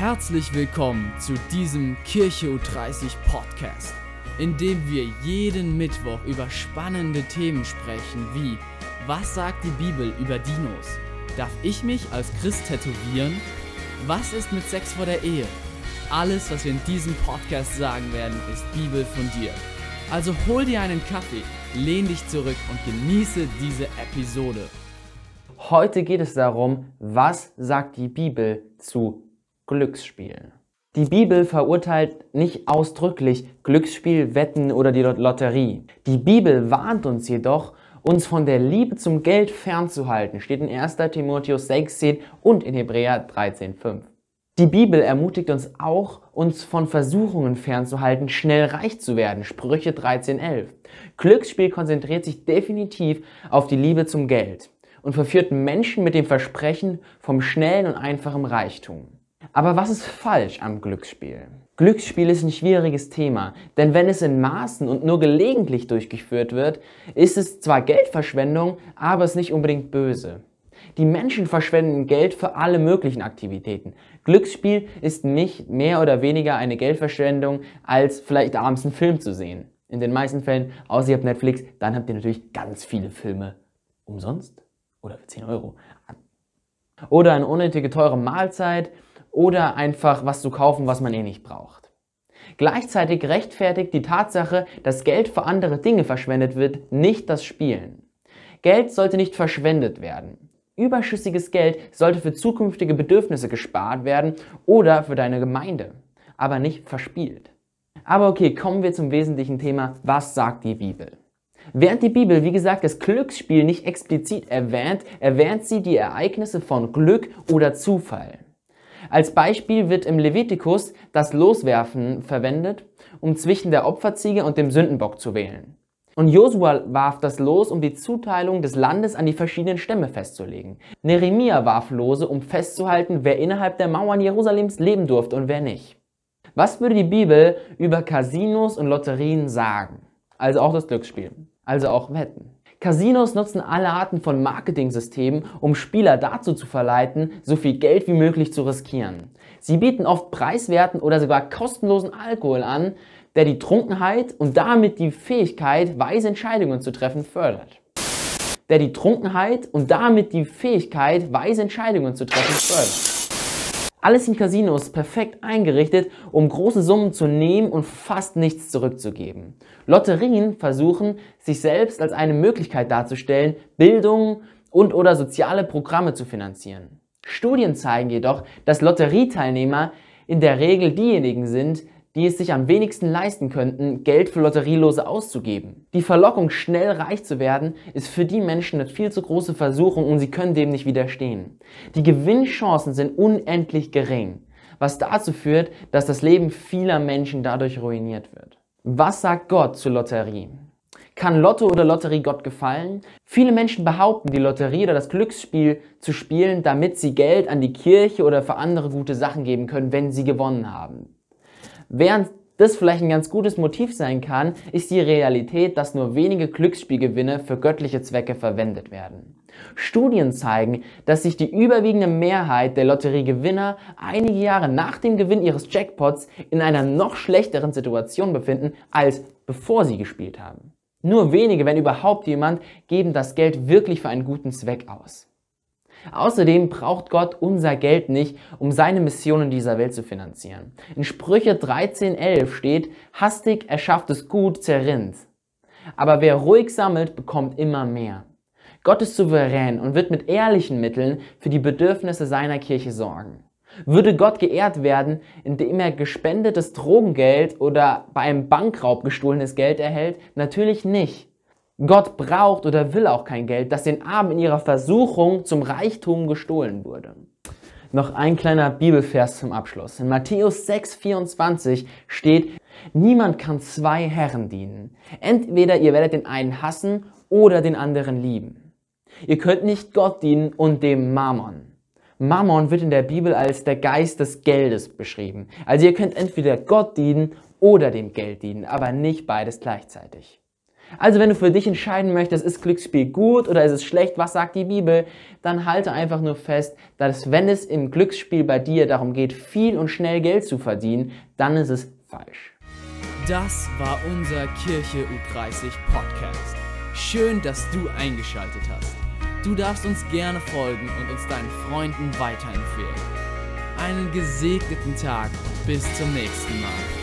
Herzlich willkommen zu diesem Kirche U30 Podcast, in dem wir jeden Mittwoch über spannende Themen sprechen wie Was sagt die Bibel über Dinos? Darf ich mich als Christ tätowieren? Was ist mit Sex vor der Ehe? Alles, was wir in diesem Podcast sagen werden, ist Bibel fundiert. Also hol dir einen Kaffee, lehn dich zurück und genieße diese Episode. Heute geht es darum, was sagt die Bibel zu Glücksspiel. Die Bibel verurteilt nicht ausdrücklich Glücksspiel, Wetten oder die Lotterie. Die Bibel warnt uns jedoch, uns von der Liebe zum Geld fernzuhalten, steht in 1. Timotheus 16 und in Hebräer 13,5. Die Bibel ermutigt uns auch, uns von Versuchungen fernzuhalten, schnell reich zu werden, Sprüche 13,11. Glücksspiel konzentriert sich definitiv auf die Liebe zum Geld und verführt Menschen mit dem Versprechen vom schnellen und einfachen Reichtum. Aber was ist falsch am Glücksspiel? Glücksspiel ist ein schwieriges Thema, denn wenn es in Maßen und nur gelegentlich durchgeführt wird, ist es zwar Geldverschwendung, aber es ist nicht unbedingt böse. Die Menschen verschwenden Geld für alle möglichen Aktivitäten. Glücksspiel ist nicht mehr oder weniger eine Geldverschwendung, als vielleicht abends einen Film zu sehen. In den meisten Fällen, außer ihr habt Netflix, dann habt ihr natürlich ganz viele Filme umsonst oder für 10 Euro. Oder eine unnötige teure Mahlzeit oder einfach was zu kaufen, was man eh nicht braucht. Gleichzeitig rechtfertigt die Tatsache, dass Geld für andere Dinge verschwendet wird, nicht das Spielen. Geld sollte nicht verschwendet werden. Überschüssiges Geld sollte für zukünftige Bedürfnisse gespart werden oder für deine Gemeinde, aber nicht verspielt. Aber okay, kommen wir zum wesentlichen Thema, was sagt die Bibel? Während die Bibel, wie gesagt, das Glücksspiel nicht explizit erwähnt, erwähnt sie die Ereignisse von Glück oder Zufall. Als Beispiel wird im Levitikus das Loswerfen verwendet, um zwischen der Opferziege und dem Sündenbock zu wählen. Und Josua warf das Los, um die Zuteilung des Landes an die verschiedenen Stämme festzulegen. Neremia warf Lose, um festzuhalten, wer innerhalb der Mauern Jerusalems leben durfte und wer nicht. Was würde die Bibel über Casinos und Lotterien sagen? Also auch das Glücksspiel. Also auch Wetten. Casinos nutzen alle Arten von Marketing-Systemen, um Spieler dazu zu verleiten, so viel Geld wie möglich zu riskieren. Sie bieten oft preiswerten oder sogar kostenlosen Alkohol an, der die Trunkenheit und damit die Fähigkeit, weise Entscheidungen zu treffen, fördert. Der die Trunkenheit und damit die Fähigkeit, weise Entscheidungen zu treffen, fördert. Alles in Casinos perfekt eingerichtet, um große Summen zu nehmen und fast nichts zurückzugeben. Lotterien versuchen, sich selbst als eine Möglichkeit darzustellen, Bildung und oder soziale Programme zu finanzieren. Studien zeigen jedoch, dass Lotterieteilnehmer in der Regel diejenigen sind, die es sich am wenigsten leisten könnten, Geld für Lotterielose auszugeben. Die Verlockung, schnell reich zu werden, ist für die Menschen eine viel zu große Versuchung und sie können dem nicht widerstehen. Die Gewinnchancen sind unendlich gering, was dazu führt, dass das Leben vieler Menschen dadurch ruiniert wird. Was sagt Gott zur Lotterie? Kann Lotto oder Lotterie Gott gefallen? Viele Menschen behaupten, die Lotterie oder das Glücksspiel zu spielen, damit sie Geld an die Kirche oder für andere gute Sachen geben können, wenn sie gewonnen haben. Während das vielleicht ein ganz gutes Motiv sein kann, ist die Realität, dass nur wenige Glücksspielgewinne für göttliche Zwecke verwendet werden. Studien zeigen, dass sich die überwiegende Mehrheit der Lotteriegewinner einige Jahre nach dem Gewinn ihres Jackpots in einer noch schlechteren Situation befinden, als bevor sie gespielt haben. Nur wenige, wenn überhaupt jemand, geben das Geld wirklich für einen guten Zweck aus. Außerdem braucht Gott unser Geld nicht, um seine Mission in dieser Welt zu finanzieren. In Sprüche 13.11 steht, hastig erschafftes Gut zerrinnt. Aber wer ruhig sammelt, bekommt immer mehr. Gott ist souverän und wird mit ehrlichen Mitteln für die Bedürfnisse seiner Kirche sorgen. Würde Gott geehrt werden, indem er gespendetes Drogengeld oder bei einem Bankraub gestohlenes Geld erhält? Natürlich nicht. Gott braucht oder will auch kein Geld, das den Armen in ihrer Versuchung zum Reichtum gestohlen wurde. Noch ein kleiner Bibelvers zum Abschluss. In Matthäus 6,24 steht, niemand kann zwei Herren dienen. Entweder ihr werdet den einen hassen oder den anderen lieben. Ihr könnt nicht Gott dienen und dem Mammon. Mammon wird in der Bibel als der Geist des Geldes beschrieben. Also ihr könnt entweder Gott dienen oder dem Geld dienen, aber nicht beides gleichzeitig. Also wenn du für dich entscheiden möchtest, ist Glücksspiel gut oder ist es schlecht, was sagt die Bibel, dann halte einfach nur fest, dass wenn es im Glücksspiel bei dir darum geht, viel und schnell Geld zu verdienen, dann ist es falsch. Das war unser Kirche U30 Podcast. Schön, dass du eingeschaltet hast. Du darfst uns gerne folgen und uns deinen Freunden weiterempfehlen. Einen gesegneten Tag. Bis zum nächsten Mal.